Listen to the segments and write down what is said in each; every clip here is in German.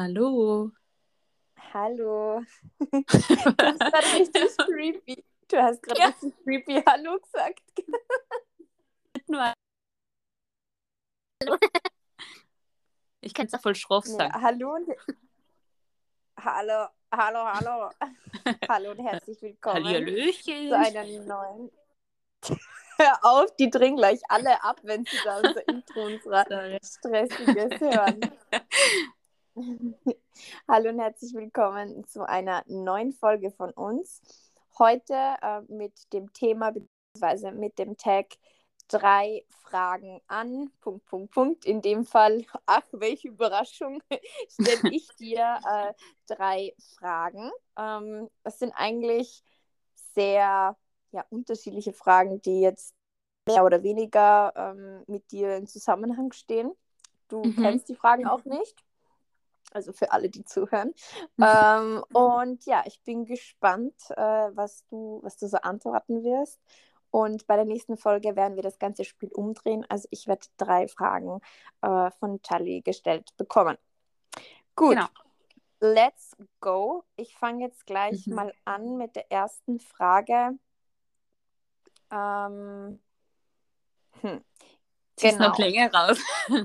Hallo. Hallo. Du hast gerade richtig creepy. Du hast gerade Ja. richtig creepy Hallo gesagt. Nur ich kann es ja voll schroff Ja, sagen. hallo und Hallo, hallo, hallo. hallo und herzlich willkommen zu Hallihallöchen. einer neuen. Hör auf, die drehen gleich alle ab, wenn sie da unser Intro unserer. Stressiges hören. Hallo und herzlich willkommen zu einer neuen Folge von uns. Heute äh, mit dem Thema bzw. mit dem Tag drei Fragen an. Punkt, Punkt, Punkt. In dem Fall, ach, welche Überraschung, stelle ich dir äh, drei Fragen. Ähm, das sind eigentlich sehr ja, unterschiedliche Fragen, die jetzt mehr oder weniger ähm, mit dir in Zusammenhang stehen. Du Mhm. kennst die Fragen auch nicht. Also für alle, die zuhören. ähm, und ja, ich bin gespannt, äh, was, du, was du so antworten wirst. Und bei der nächsten Folge werden wir das ganze Spiel umdrehen. Also ich werde drei Fragen äh, von Charlie gestellt bekommen. Gut, Genau. let's go. Ich fange jetzt gleich Mhm. mal an mit der ersten Frage. Ähm, hm. Zieh's noch Genau. länger raus.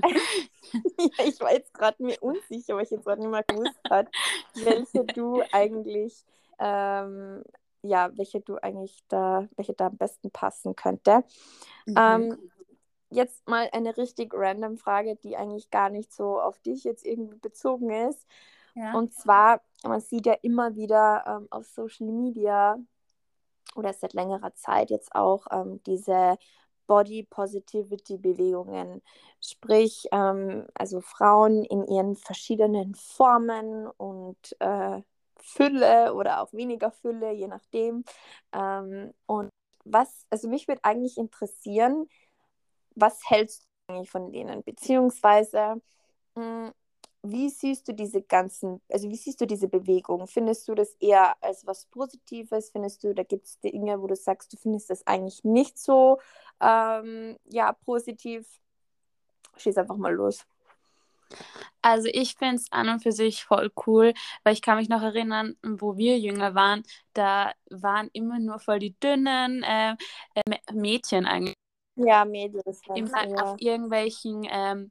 Ja, ich war jetzt gerade mir unsicher, weil ich jetzt gerade nicht mehr gewusst hat, welche du eigentlich, ähm, ja, welche du eigentlich da, welche da am besten passen könnte. Mhm. Ähm, jetzt mal eine richtig random Frage, die eigentlich gar nicht so auf dich jetzt irgendwie bezogen ist. ja. Und zwar, man sieht ja immer wieder ähm, auf Social Media oder seit längerer Zeit jetzt auch ähm, diese Body Positivity Bewegungen, sprich ähm, also Frauen in ihren verschiedenen Formen und äh, Fülle oder auch weniger Fülle, je nachdem. Ähm, und was, also mich würde eigentlich interessieren, was hältst du eigentlich von denen? Beziehungsweise, mh, wie siehst du diese ganzen, also wie siehst du diese Bewegung? Findest du das eher als was Positives? Findest du, da gibt es Dinge, wo du sagst, du findest das eigentlich nicht so ähm, ja, positiv? Schieß einfach mal los. Also ich finde es an und für sich voll cool, weil ich kann mich noch erinnern, wo wir jünger waren, da waren immer nur voll die dünnen äh, äh, Mä- Mädchen eigentlich. Ja, Mädels. Immer ja. auf irgendwelchen ähm,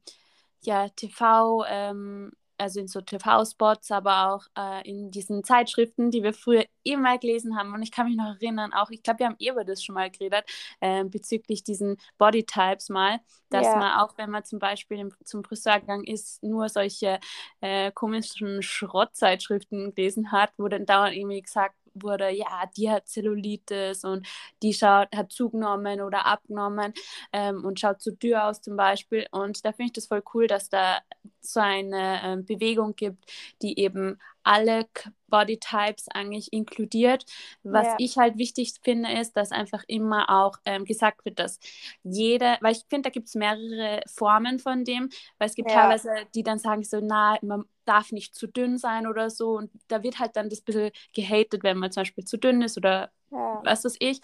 ja, TV, ähm, also in so TV-Spots, aber auch äh, in diesen Zeitschriften, die wir früher immer gelesen haben. Und ich kann mich noch erinnern, auch, ich glaube, wir haben eh über das schon mal geredet, äh, bezüglich diesen Bodytypes mal, dass Ja. man auch, wenn man zum Beispiel im, zum Friseur gegangen ist, nur solche äh, komischen Schrottzeitschriften gelesen hat, wo dann dauernd irgendwie gesagt wurde, ja, die hat Zellulitis und die schaut, hat zugenommen oder abgenommen ähm, und schaut zu dürr aus zum Beispiel. Und da finde ich das voll cool, dass da so eine ähm, Bewegung gibt, die eben alle Bodytypes eigentlich inkludiert. Was Ja. ich halt wichtig finde, ist, dass einfach immer auch ähm, gesagt wird, dass jede, weil ich finde, da gibt es mehrere Formen von dem, weil es gibt Ja. teilweise, die dann sagen so, na, man darf nicht zu dünn sein oder so und da wird halt dann das bisschen gehatet, wenn man zum Beispiel zu dünn ist oder Ja. was weiß ich,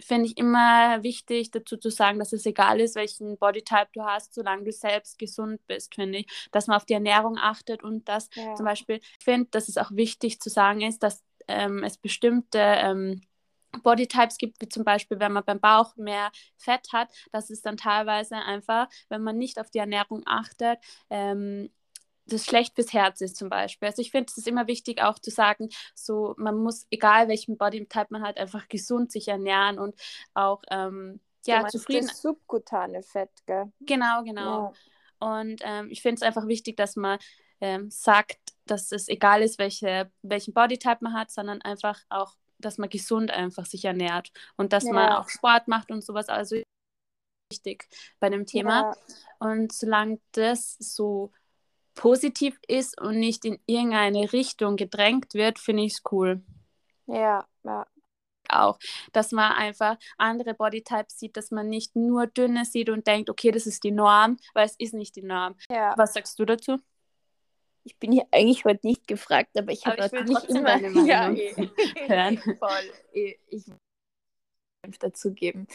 finde ich immer wichtig dazu zu sagen, dass es egal ist, welchen Bodytype du hast, solange du selbst gesund bist, finde ich, dass man auf die Ernährung achtet und dass Ja. zum Beispiel, ich finde, dass es auch wichtig zu sagen ist, dass ähm, es bestimmte ähm, Bodytypes gibt, wie zum Beispiel, wenn man beim Bauch mehr Fett hat, dass es dann teilweise einfach, wenn man nicht auf die Ernährung achtet, ähm, das schlecht fürs Herz ist zum Beispiel. Also ich finde, es ist immer wichtig auch zu sagen, so man muss, egal welchen Bodytype man hat, einfach gesund sich ernähren und auch ähm, ja, zufrieden. Das subkutane Fett, gell? Genau, genau. Ja. Und ähm, ich finde es einfach wichtig, dass man ähm, sagt, dass es egal ist, welche, welchen Bodytype man hat, sondern einfach auch, dass man gesund einfach sich ernährt und dass man Ja. auch Sport macht und sowas. Also wichtig bei dem Thema. Ja. Und solange das so positiv ist und nicht in irgendeine Richtung gedrängt wird, finde ich es cool. Ja, ja. Auch, dass man einfach andere Bodytypes sieht, dass man nicht nur dünne sieht und denkt, okay, das ist die Norm, weil es ist nicht die Norm. ja. Was sagst du dazu? Ich bin hier eigentlich heute nicht gefragt, aber ich habe ich heute nicht trotzdem immer deine Meinung ja, eh. hören. Voll. Eh, Ich will dazu geben.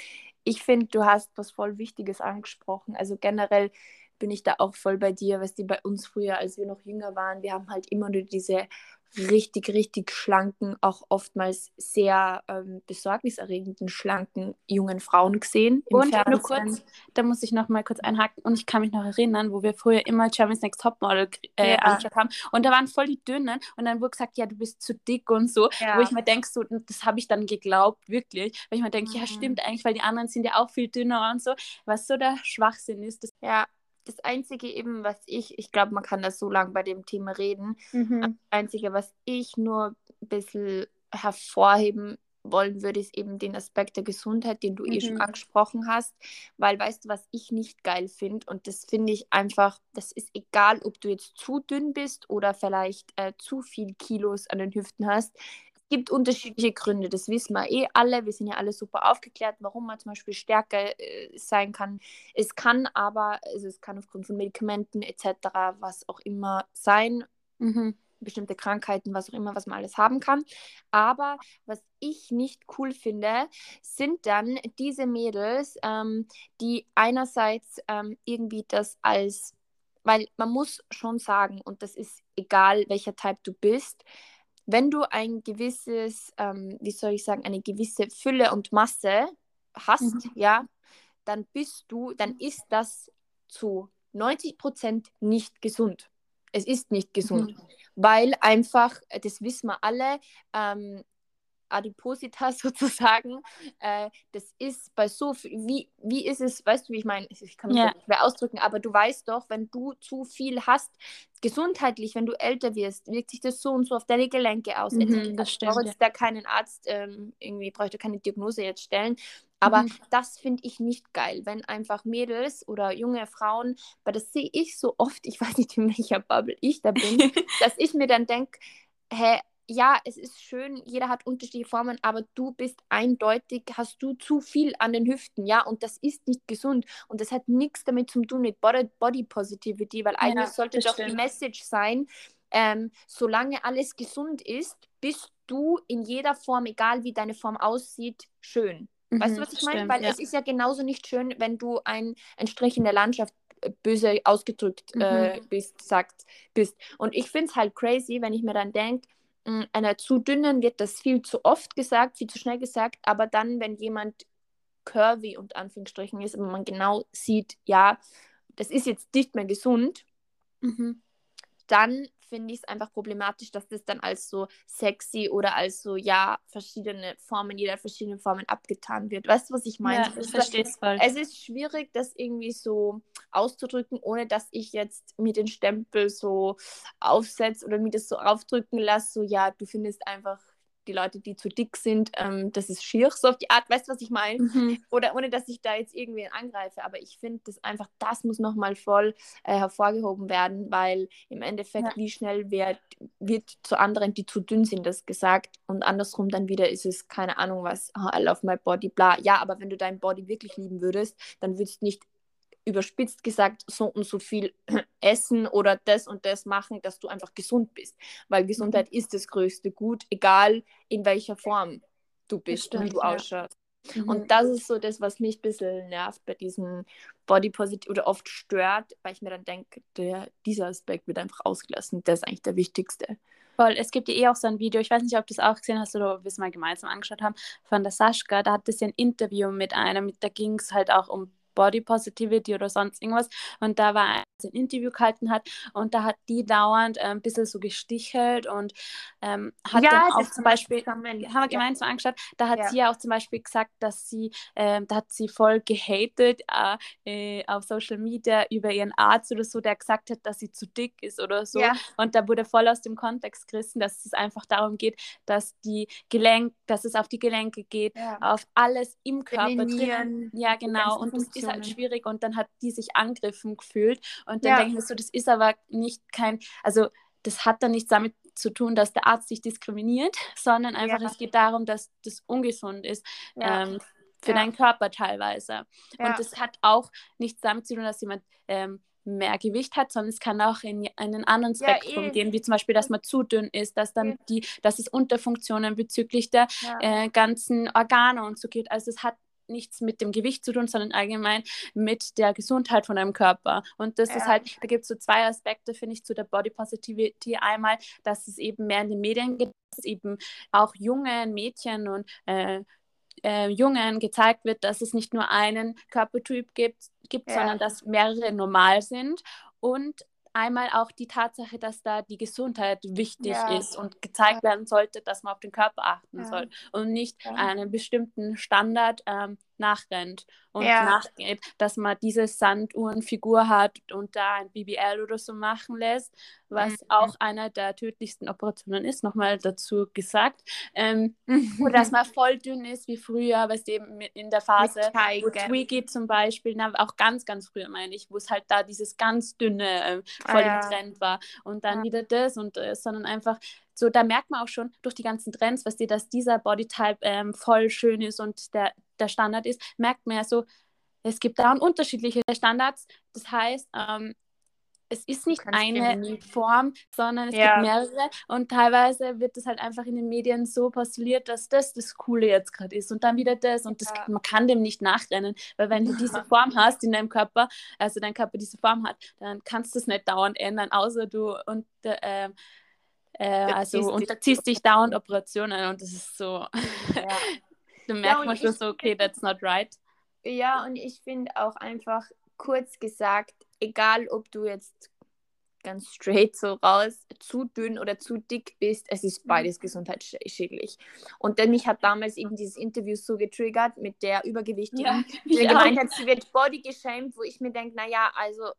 Ich finde, du hast was voll Wichtiges angesprochen. Also generell bin ich da auch voll bei dir, was die bei uns früher, als wir noch jünger waren, wir haben halt immer nur diese richtig, richtig schlanken, auch oftmals sehr ähm, besorgniserregenden, schlanken jungen Frauen gesehen. und nur kurz, da muss ich noch mal kurz einhaken. Und ich kann mich noch erinnern, wo wir früher immer Germany's Next Topmodel äh, ja. angeschaut haben. Und da waren voll die Dünnen. Und dann wurde gesagt, ja, du bist zu dick und so. Ja. Wo ich mir denke, so, das habe ich dann geglaubt, wirklich. Weil ich mir denke, mhm. ja, stimmt eigentlich, weil die anderen sind ja auch viel dünner und so. Was so der Schwachsinn ist. Das ja, das Einzige eben, was ich, ich glaube, man kann das so lange bei dem Thema reden, mhm. das Einzige, was ich nur ein bisschen hervorheben wollen würde, ist eben den Aspekt der Gesundheit, den du mhm. eh schon mhm. angesprochen hast. Weil weißt du, was ich nicht geil finde? Und das finde ich einfach, das ist egal, ob du jetzt zu dünn bist oder vielleicht äh, zu viel Kilos an den Hüften hast gibt unterschiedliche Gründe, das wissen wir eh alle. Wir sind ja alle super aufgeklärt, warum man zum Beispiel stärker äh, sein kann. Es kann aber, also es kann aufgrund von Medikamenten etc., was auch immer sein, mhm. bestimmte Krankheiten, was auch immer, was man alles haben kann. Aber was ich nicht cool finde, sind dann diese Mädels, ähm, die einerseits ähm, irgendwie das als, weil man muss schon sagen, und das ist egal, welcher Typ du bist, wenn du ein gewisses, ähm, wie soll ich sagen, eine gewisse Fülle und Masse hast, mhm. ja, dann bist du, dann ist das zu 90 Prozent nicht gesund. Es ist nicht gesund, mhm. weil einfach, das wissen wir alle, ähm, Adipositas sozusagen. Äh, das ist bei so viel, wie, wie ist es, weißt du, wie ich meine, ich kann mich ja. nicht mehr ausdrücken, aber du weißt doch, wenn du zu viel hast, gesundheitlich, wenn du älter wirst, wirkt sich das so und so auf deine Gelenke aus. Mhm, das stimmt. Ich brauche jetzt da keinen Arzt, ähm, irgendwie bräuchte keine Diagnose jetzt stellen. Aber mhm. das finde ich nicht geil, wenn einfach Mädels oder junge Frauen, weil das sehe ich so oft, ich weiß nicht, in welcher Bubble ich da bin, dass ich mir dann denke, hä, ja, es ist schön, jeder hat unterschiedliche Formen, aber du bist eindeutig, hast du zu viel an den Hüften, ja, und das ist nicht gesund und das hat nichts damit zu tun mit Body, Body Positivity, weil eigentlich ja, sollte doch stimmt. die Message sein, ähm, solange alles gesund ist, bist du in jeder Form, egal wie deine Form aussieht, schön. Mhm, weißt du, was ich meine? Weil ja. es ist ja genauso nicht schön, wenn du ein, ein Strich in der Landschaft äh, böse ausgedrückt mhm. äh, bist, sagt, bist. Und ich finde es halt crazy, wenn ich mir dann denke, einer zu dünnen wird das viel zu oft gesagt, viel zu schnell gesagt, aber dann, wenn jemand curvy und Anführungsstrichen ist, aber man genau sieht, ja, das ist jetzt nicht mehr gesund, mhm. dann finde ich es einfach problematisch, dass das dann als so sexy oder als so, ja, verschiedene Formen, jeder verschiedene Formen abgetan wird. Weißt du, was ich meine? Ja, ich verstehe es voll. Es ist schwierig, das irgendwie so auszudrücken, ohne dass ich jetzt mir den Stempel so aufsetze oder mir das so aufdrücken lasse, so, ja, du findest einfach die Leute, die zu dick sind, ähm, das ist schier, so auf die Art, weißt du, was ich meine? Mhm. Oder ohne, dass ich da jetzt irgendwie angreife, aber ich finde das einfach, das muss nochmal voll äh, hervorgehoben werden, weil im Endeffekt, ja. wie schnell wird, wird zu anderen, die zu dünn sind, das gesagt und andersrum dann wieder ist es, keine Ahnung was, oh, I love my body, bla. Ja, aber wenn du dein Body wirklich lieben würdest, dann würdest du nicht überspitzt gesagt so und so viel essen oder das und das machen, dass du einfach gesund bist. Weil Gesundheit mhm. ist das größte Gut, egal in welcher Form du bist, stimmt, wie du ja. ausschaust. Mhm. Und das ist so das, was mich ein bisschen nervt bei diesem Body Positive oder oft stört, weil ich mir dann denke, der, dieser Aspekt wird einfach ausgelassen. Der ist eigentlich der wichtigste. Voll, es gibt ja eh auch so ein Video, ich weiß nicht, ob du es auch gesehen hast oder ob wir es mal gemeinsam angeschaut haben, von der Saschka. Da hat es ja ein Interview mit einer, mit, da ging es halt auch um Body Positivity oder sonst irgendwas. Und da war ein Interview gehalten hat und da hat die dauernd äh, ein bisschen so gestichelt und ähm, hat ja, dann auch zum Beispiel, haben wir gemeinsam ja. angeschaut, da hat ja. sie ja auch zum Beispiel gesagt, dass sie, äh, da hat sie voll gehatet äh, äh, auf Social Media über ihren Arzt oder so, der gesagt hat, dass sie zu dick ist oder so. Ja. Und da wurde voll aus dem Kontext gerissen, dass es einfach darum geht, dass die Gelenk, dass es auf die Gelenke geht, auf alles im Körper drin. Ja, genau. Und das ist ist halt schwierig und dann hat die sich angegriffen gefühlt und dann ja. denke ich mir so, das ist aber nicht kein, also das hat dann nichts damit zu tun, dass der Arzt dich diskriminiert, sondern einfach ja. es geht darum, dass das ungesund ist. Ja. Ähm, für deinen Körper teilweise. Und das hat auch nichts damit zu tun, dass jemand ähm, mehr Gewicht hat, sondern es kann auch in einen anderen Spektrum ja, eh. gehen, wie zum Beispiel, dass man zu dünn ist, dass dann die, dass es Unterfunktionen bezüglich der ja. äh, ganzen Organe und so geht. Also es hat nichts mit dem Gewicht zu tun, sondern allgemein mit der Gesundheit von deinem Körper. Und das ja. ist halt, da gibt es so zwei Aspekte, finde ich, zu der Body Positivity. Einmal, dass es eben mehr in den Medien gibt, dass eben auch jungen Mädchen und äh, äh, Jungen gezeigt wird, dass es nicht nur einen Körpertyp gibt, gibt ja. sondern dass mehrere normal sind. Und einmal auch die Tatsache, dass da die Gesundheit wichtig ja. ist und gezeigt ja. werden sollte, dass man auf den Körper achten soll und nicht einen bestimmten Standard ähm, nachrennt und ja. nachgeht, dass man diese Sanduhrenfigur hat und da ein BBL oder so machen lässt, was mhm. auch einer der tödlichsten Operationen ist, nochmal dazu gesagt. Ähm, oder dass man voll dünn ist wie früher, was eben in der Phase, wo Twiggy zum Beispiel, na, auch ganz, ganz früher meine ich, wo es halt da dieses ganz dünne äh, voll ah, ja. im Trend war und dann ja. wieder das und äh, sondern einfach so, da merkt man auch schon durch die ganzen Trends, was dir, dass dieser Bodytype ähm, voll schön ist und der, der Standard ist, merkt man ja so, es gibt da unterschiedliche Standards. Das heißt, ähm, es ist nicht eine Form, sondern es ja. gibt mehrere und teilweise wird es halt einfach in den Medien so postuliert, dass das das Coole jetzt gerade ist und dann wieder das und das, ja. man kann dem nicht nachrennen, weil wenn du diese Form hast in deinem Körper, also dein Körper diese Form hat, dann kannst du es nicht dauernd ändern, außer du und äh, äh, also unterziehst dich dauernd Operationen und das ist so, ja. da merkt ja, man schon so, okay, that's not right. Ja, und ich finde auch einfach, kurz gesagt, egal ob du jetzt ganz straight so raus, zu dünn oder zu dick bist, es ist mhm. beides gesundheitsschädlich. Und denn mich hat damals eben dieses Interview so getriggert mit der Übergewichtigen, ja, die gemeint hat, sie wird body geschämt, wo ich mir denke, naja, also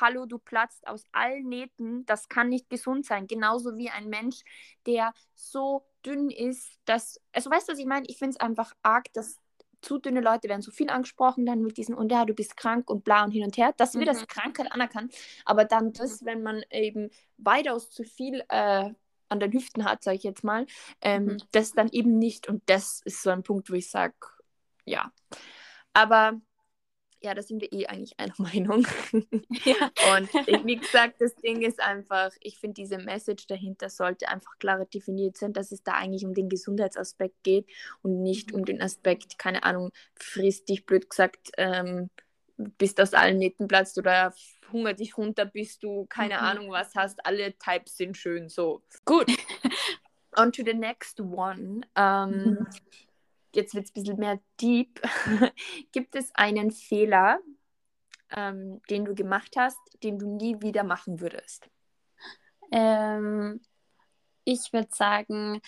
hallo, du platzt aus allen Nähten, das kann nicht gesund sein. Genauso wie ein Mensch, der so dünn ist, dass, also weißt du, was ich meine? Ich finde es einfach arg, dass zu dünne Leute werden so viel angesprochen, dann mit diesem, und ja, du bist krank und bla und hin und her. Das wird mhm. als Krankheit anerkannt. Aber dann das, wenn man eben weitaus zu viel äh, an den Hüften hat, sage ich jetzt mal, ähm, mhm. das dann eben nicht. Und das ist so ein Punkt, wo ich sage, ja. Aber ja, da sind wir eh eigentlich einer Meinung. Ja. Und ich, wie gesagt, das Ding ist einfach, ich finde, diese Message dahinter sollte einfach klarer definiert sein, dass es da eigentlich um den Gesundheitsaspekt geht und nicht um den Aspekt, keine Ahnung, frisst dich blöd gesagt, ähm, bist aus allen Nähten platzt oder hunger dich runter, bis du keine mhm. Ahnung was hast. Alle Types sind schön so. Gut. On to the next one. Ähm, mhm jetzt wird es ein bisschen mehr deep. Gibt es einen Fehler, ähm, den du gemacht hast, den du nie wieder machen würdest? Ähm, ich würde sagen,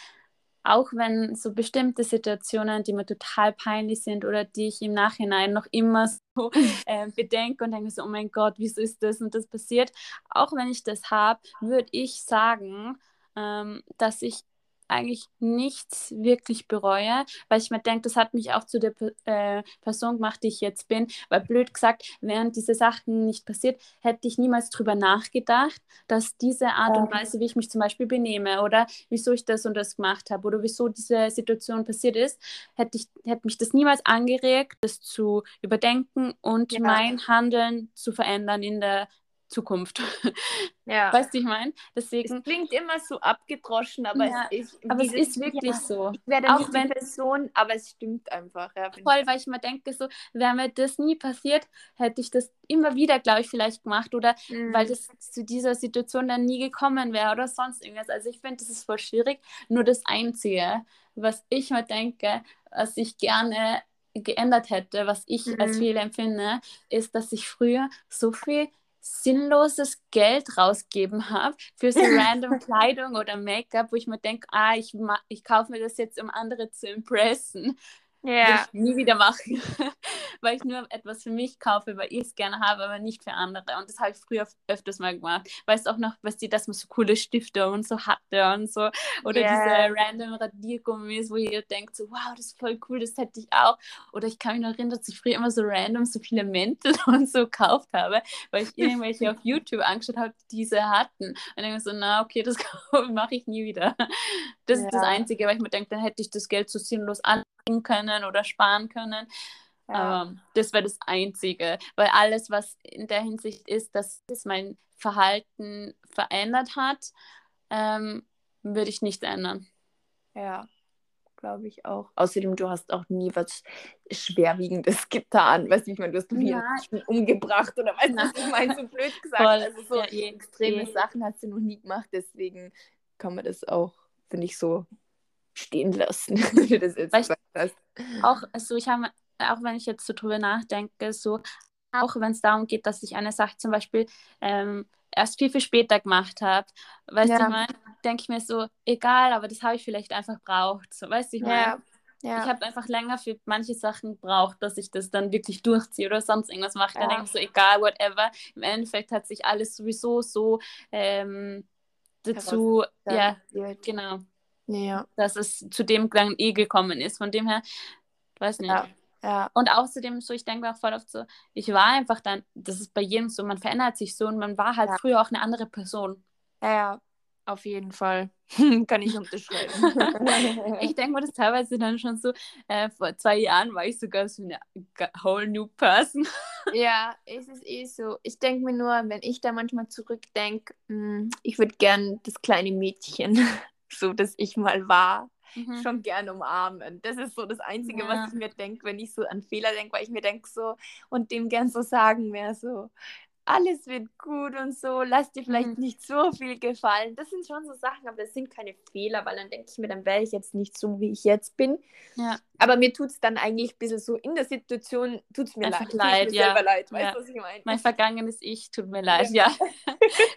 auch wenn so bestimmte Situationen, die mir total peinlich sind oder die ich im Nachhinein noch immer so äh, bedenke und denke so, oh mein Gott, wieso ist das und das passiert, auch wenn ich das habe, würde ich sagen, ähm, dass ich eigentlich nichts wirklich bereue, weil ich mir denke, das hat mich auch zu der äh, Person gemacht, die ich jetzt bin. Weil blöd gesagt, während diese Sachen nicht passiert, hätte ich niemals darüber nachgedacht, dass diese Art und Weise, wie ich mich zum Beispiel benehme oder wieso ich das und das gemacht habe oder wieso diese Situation passiert ist, hätte, ich, hätte mich das niemals angeregt, das zu überdenken und ja. mein Handeln zu verändern in der Zukunft. Ja. Weißt du, ich meine? Deswegen. Es klingt immer so abgedroschen, aber ja, es ist, aber es ist wirklich ja, so. Ich werde auch wenn, Person, aber es stimmt einfach. Ja, voll, weil ich mir denke, so, wäre mir das nie passiert, hätte ich das immer wieder, glaube ich, vielleicht gemacht oder mhm. weil das zu dieser Situation dann nie gekommen wäre oder sonst irgendwas. Also ich finde, das ist voll schwierig. Nur das Einzige, was ich mir denke, was ich gerne geändert hätte, was ich mhm. als Fehler empfinde, ist, dass ich früher so viel sinnloses Geld rausgeben habe für so random Kleidung oder Make-up, wo ich mir denke, ah, ich, ich kaufe mir das jetzt, um andere zu impressen. Ja. ich nie wieder machen, weil ich nur etwas für mich kaufe, weil ich es gerne habe, aber nicht für andere. Und das habe ich früher öfters mal gemacht. Weißt du auch noch, was die, dass man so coole Stifte und so hatte und so. Oder yeah. diese random Radiergummis, wo ihr denkt, so, wow, das ist voll cool, das hätte ich auch. Oder ich kann mich noch erinnern, dass ich früher immer so random so viele Mäntel und so gekauft habe, weil ich irgendwelche auf YouTube angeschaut habe, die diese hatten. Und dann so, na, okay, das mache ich nie wieder. Das ja. ist das Einzige, weil ich mir denke, dann hätte ich das Geld so sinnlos anlegen können oder sparen können. Ja. Ähm, das wäre das Einzige, weil alles, was in der Hinsicht ist, dass es mein Verhalten verändert hat, ähm, würde ich nicht ändern. Ja, glaube ich auch. Außerdem, du hast auch nie was Schwerwiegendes getan. Weißt du, ich meine, du hast nie Ja. Umgebracht oder weißt du, was ich meine, so blöd gesagt. Voll. Also so Ja, eh, extreme eh. Sachen hast du noch nie gemacht, deswegen kann man das auch, finde ich, so stehen lassen, das jetzt Weil hast. auch so, ich habe, auch wenn ich jetzt so drüber nachdenke, so, auch wenn es darum geht, dass ich eine Sache zum Beispiel ähm, erst viel, viel später gemacht habe, weißt du, Ja. ich meine, denke ich mir so, egal, aber das habe ich vielleicht einfach braucht, so, weißt du, ich meine, Ja, ja. ich habe einfach länger für manche Sachen gebraucht, dass ich das dann wirklich durchziehe oder sonst irgendwas mache, dann Ja. denke ich so, egal, whatever, im Endeffekt hat sich alles sowieso so ähm, dazu, ja. genau, ja. dass es zu dem Klang eh gekommen ist, von dem her, weiß nicht. Ja. Ja. Und außerdem so, ich denke mir auch voll oft so, ich war einfach dann, das ist bei jedem so, man verändert sich so und man war halt Ja. früher auch eine andere Person. Ja, auf jeden Fall. Kann ich unterschreiben. Ich denke mir das teilweise dann schon so, äh, vor zwei Jahren war ich sogar so eine whole new person. ja, es ist eh so. Ich denke mir nur, wenn ich da manchmal zurückdenke, hm, ich würde gern das kleine Mädchen, so das ich mal war, Mhm. schon gern umarmen. Das ist so das Einzige, Ja. was ich mir denke, wenn ich so an Fehler denke, weil ich mir denke so und dem gern so sagen wäre so, alles wird gut und so, lass dir vielleicht Mhm. nicht so viel gefallen. Das sind schon so Sachen, aber das sind keine Fehler, weil dann denke ich mir, dann wäre ich jetzt nicht so, wie ich jetzt bin. Ja. Aber mir tut es dann eigentlich ein bisschen so in der Situation, tut es mir Einfach leid. Leid, mir ja. leid, weißt Ja. was ich meine? Mein vergangenes Ich, tut mir leid, ja.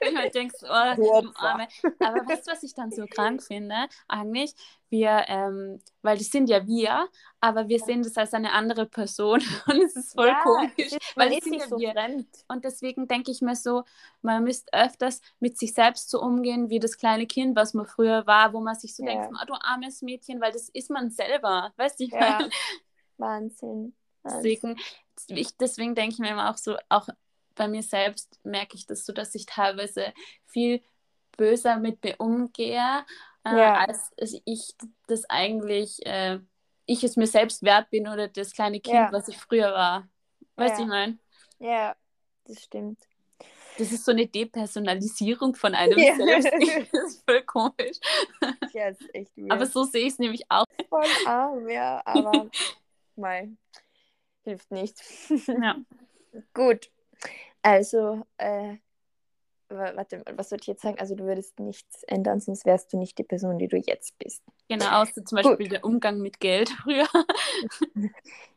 Wenn man denkt, oh. Arme. Aber weißt du, was ich dann so krank finde? Eigentlich, wir, ähm, weil das sind ja wir, aber wir sehen das als eine andere Person und es ist voll Ja, komisch. es ist, weil ist sind ja so wir. fremd. Und deswegen denke ich mir so, man müsste öfters mit sich selbst so umgehen, wie das kleine Kind, was man früher war, wo man sich so Ja. denkt, ah, du armes Mädchen, weil das ist man selber, weißt du? Ich Ja. meine? Wahnsinn. Wahnsinn. Deswegen, ich, deswegen denke ich mir immer auch so, auch bei mir selbst merke ich das so, dass ich teilweise viel böser mit mir umgehe, äh, Ja. als ich das eigentlich, äh, ich es mir selbst wert bin oder das kleine Kind, Ja. was ich früher war. Weißt du, Ja. ich meine? Ja, das stimmt. Das ist so eine Depersonalisierung von einem Ja. selbst. Das ist voll komisch. Ja, ist echt weird. Aber so sehe ich es nämlich auch. voll arm, ja, aber mal hilft nicht. Ja. Gut. Also, äh, wa- warte, was sollte ich jetzt sagen? Also, du würdest nichts ändern, sonst wärst du nicht die Person, die du jetzt bist. Genau, außer zum Beispiel der Umgang mit Geld früher.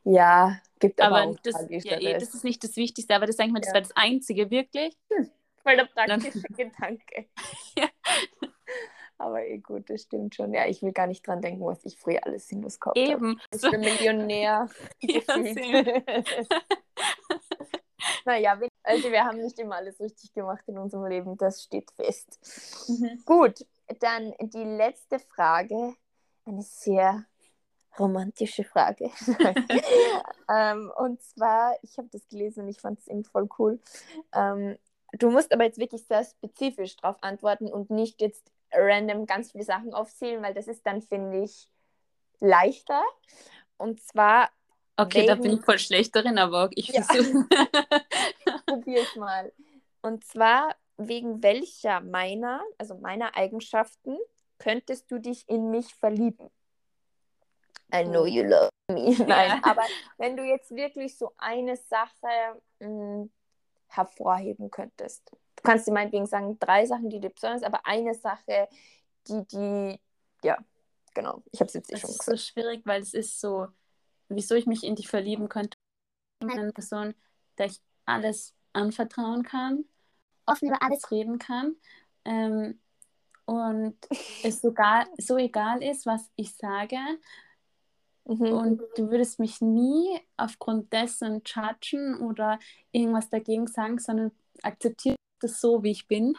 Ja, gibt aber, Aber das, ja, eh, das ist nicht das Wichtigste, aber das denke ich mir, das Ja. wäre das Einzige, wirklich. voll der praktische Gedanke. Ja. Aber eh gut, das stimmt schon. Ja, ich will gar nicht dran denken, was ich früher alles sinnlos gekauft habe. Eben. Ich So, bin Millionär. Ja, naja, wir- also wir haben nicht immer alles richtig gemacht in unserem Leben, das steht fest. Mhm. Gut, dann die letzte Frage, eine sehr romantische Frage. ähm, und zwar, ich habe das gelesen und ich fand es eben voll cool. Ähm, du musst aber jetzt wirklich sehr spezifisch darauf antworten und nicht jetzt random ganz viele Sachen aufzählen, weil das ist dann, finde ich, leichter. Und zwar, okay, da wegen- bin ich voll schlecht darin, aber ich Ja. versuche. probier es mal. Und zwar, wegen welcher meiner, also meiner Eigenschaften, könntest du dich in mich verlieben? I know you love me. Nein, aber wenn du jetzt wirklich so eine Sache mh, hervorheben könntest. Du kannst dir meinetwegen sagen, drei Sachen, die dir besonders, aber eine Sache, die, die, ja, genau. Ich habe es jetzt eh Das schon ist so gesagt. schwierig, weil es ist so, wieso ich mich in dich verlieben könnte. Eine Person, der ich alles anvertrauen kann, offen über alles reden kann ähm, und es sogar so egal ist, was ich sage Mhm. und du würdest mich nie aufgrund dessen judgen oder irgendwas dagegen sagen, sondern akzeptierst das so, wie ich bin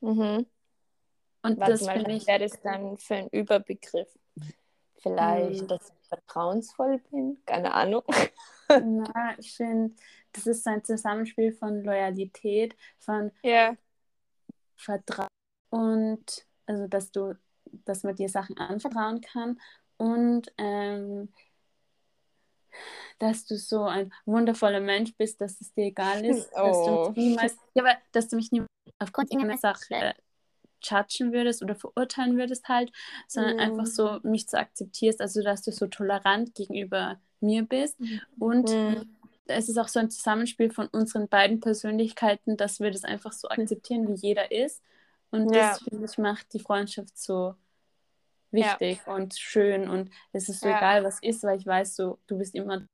Mhm. und Warte das mal, was ich, wäre das dann für ein Überbegriff? Vielleicht, Hm. dass ich vertrauensvoll bin? Keine Ahnung. na, ich finde, das ist ein Zusammenspiel von Loyalität, von Ja. Vertrauen und also dass du, dass man dir Sachen anvertrauen kann und ähm, dass du so ein wundervoller Mensch bist, dass es dir egal ist, dass du Oh. mich niemals, ja, aber dass du mich niemals aufgrund irgendeiner Sache äh, judgen würdest oder verurteilen würdest halt, sondern mhm. einfach so mich zu akzeptierst, also dass du so tolerant gegenüber mir bist mhm. und mhm. es ist auch so ein Zusammenspiel von unseren beiden Persönlichkeiten, dass wir das einfach so akzeptieren, wie jeder ist und ja. das, finde ich, macht die Freundschaft so wichtig ja. und schön und es ist so ja. egal, was ist, weil ich weiß, so, du bist immer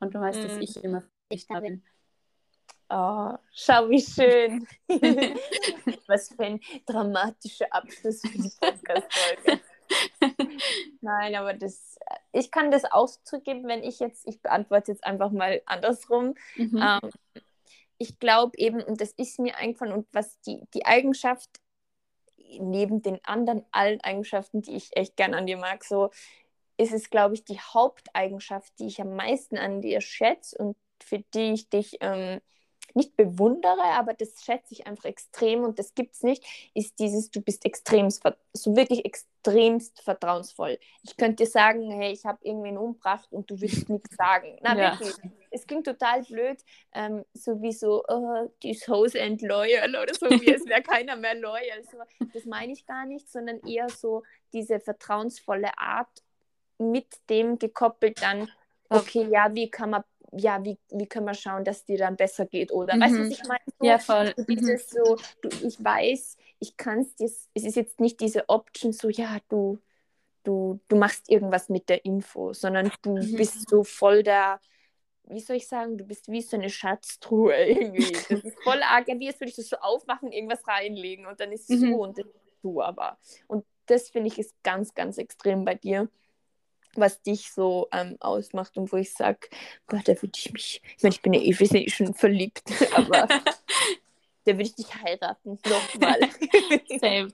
und du weißt, mhm. dass ich immer ich da bin. Oh, schau, wie schön. Was für ein dramatischer Abschluss für die Podcast-Folge. Nein, aber das, ich kann das auch zugeben, wenn ich jetzt, ich beantworte jetzt einfach mal andersrum. Mhm. Ähm, ich glaube eben, und das ist mir eingefallen, und was die, die Eigenschaft neben den anderen allen Eigenschaften, die ich echt gern an dir mag, so ist es, glaube ich, die Haupteigenschaft, die ich am meisten an dir schätze und für die ich dich ähm, nicht bewundere, aber das schätze ich einfach extrem und das gibt es nicht, ist dieses, du bist extremst, so wirklich extremst vertrauensvoll. Ich könnte dir sagen, hey, ich habe irgendwen umgebracht und du würdest nichts sagen. Na, ja. wirklich. Es klingt total blöd, ähm, so wie so, oh, die Hose and loyal oder so, wie es wäre keiner mehr loyal. So, das meine ich gar nicht, sondern eher so diese vertrauensvolle Art mit dem gekoppelt dann, okay, ja, wie kann man ja, wie, wie können wir schauen, dass dir dann besser geht? Oder mhm. weißt du, was ich meine? So, ja, voll. Du mhm. so, du, ich weiß, ich kann es dir, es ist jetzt nicht diese Option so, ja, du, du, du machst irgendwas mit der Info, sondern du mhm. bist so voll der, wie soll ich sagen, du bist wie so eine Schatztruhe irgendwie. Das ist voll arg, wie als würde ich das so aufmachen, irgendwas reinlegen und dann ist es mhm. so und das ist so aber. Und das finde ich ist ganz, ganz extrem bei dir was dich so ähm, ausmacht und wo ich sage, da würde ich mich, ich meine, ich bin ja eh, eh schon verliebt, aber da würde ich dich heiraten, nochmal. Same.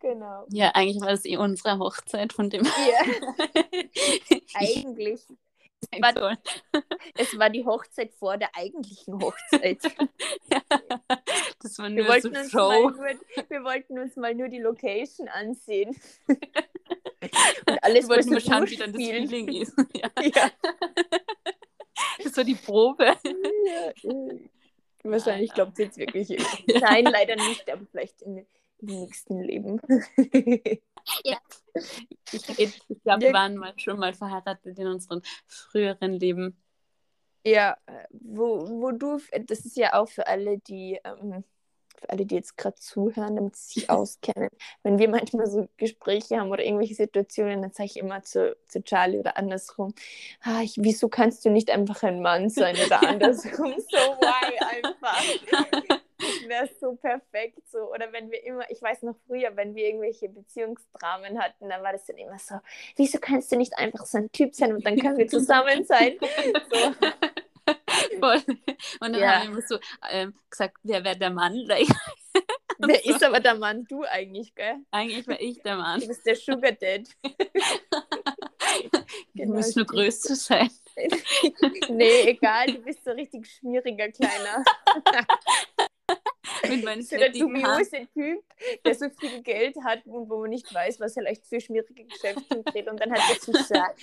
Genau. Ja, eigentlich war das eh unsere Hochzeit von dem. Ja. eigentlich. Es war, es war, die Hochzeit vor der eigentlichen Hochzeit. ja, das war nur wir so Show. Nur, wir wollten uns mal nur die Location ansehen. Und alles, wir wollten mal schauen, wie dann das Feeling ist. Ja. ja. Das war die Probe. Ja, Wahrscheinlich glaubt sie jetzt wirklich. Nein, leider nicht, aber vielleicht in, im nächsten Leben. ja. Ich, ich glaube, wir waren mal schon mal verheiratet in unseren früheren Leben. Ja, wo, wo du, das ist ja auch für alle, die ähm, für alle, die jetzt gerade zuhören, damit sie sich auskennen. Wenn wir manchmal so Gespräche haben oder irgendwelche Situationen, dann sage ich immer zu, zu Charlie oder andersrum, ah, ich, wieso kannst du nicht einfach ein Mann sein oder andersrum? so why einfach. Wäre so perfekt so. Oder wenn wir immer, ich weiß noch früher, wenn wir irgendwelche Beziehungsdramen hatten, dann war das dann immer so, wieso kannst du nicht einfach so ein Typ sein und dann können wir zusammen sein? So. Voll. Und dann ja. haben wir immer so ähm, gesagt, wer wäre der Mann? wer ist aber der Mann? Du eigentlich, gell? Eigentlich wäre ich der Mann. Du bist der Sugar Dad. du musst nur größer sein. nee, egal, du bist so richtig schmieriger Kleiner. Mit meinen so der dubiose Typ, der so viel Geld hat und wo man nicht weiß, was er vielleicht für schmierige Geschäfte dreht. Und dann hat er so gesagt,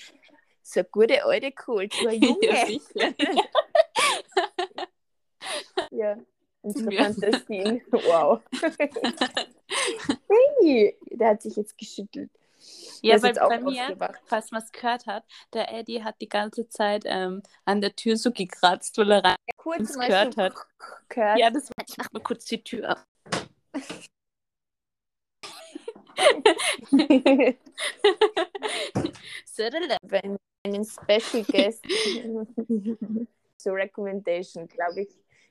so eine gute alte Kultur, Junge. Ja, unsere Fantasien. Wow. hey, der hat sich jetzt geschüttelt. Ja, weil bei mir, falls man es gehört hat, der Eddie hat die ganze Zeit ähm, an der Tür so gekratzt, weil er rein ja, kurz gehört hat. Gehört. Ja, das war, ich mach mal kurz die Tür auf. Wenn einen Special Guest so Recommendation, glaube ich,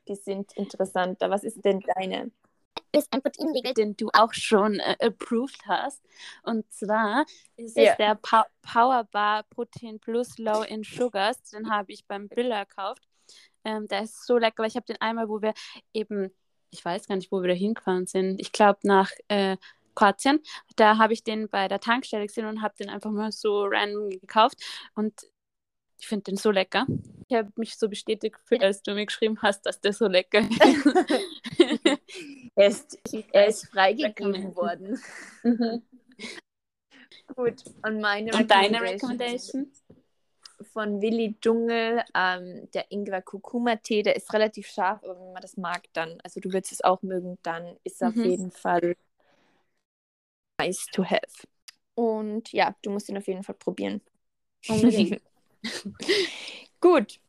die sind interessanter. Was ist denn deine? Ist ein Proteinriegel, den du auch schon äh, approved hast. Und zwar ist yeah. es der pa Power Bar Protein Plus Low in Sugars. Den habe ich beim Billa gekauft. Ähm, der ist so lecker, weil ich habe den einmal, wo wir eben, ich weiß gar nicht, wo wir da hingefahren sind. Ich glaube nach äh, Kroatien. Da habe ich den bei der Tankstelle gesehen und habe den einfach mal so random gekauft. Und ich finde den so lecker. Ich habe mich so bestätigt gefühlt, als du mir geschrieben hast, dass der so lecker ist. er, ist er ist freigegeben worden. Mhm. Gut, und meine und deine Recommendation? Von Willi Dschungel, ähm, der Ingwer Kurkuma Tee, der ist relativ scharf, aber wenn man das mag, dann, also du würdest es auch mögen, dann ist mhm. auf jeden Fall nice to have. Und ja, du musst ihn auf jeden Fall probieren. Unbedingt. Gut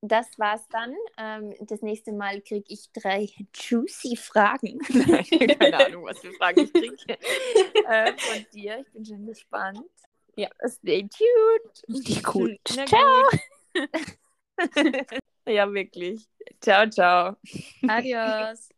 das war's dann. Ähm, das nächste Mal kriege ich drei juicy Fragen. Keine Ahnung, was für Fragen ich kriege äh, von dir. Ich bin schon gespannt. Ja, stay tuned. Richtig cool. Ciao. Ja, wirklich. Ciao, ciao. Adios.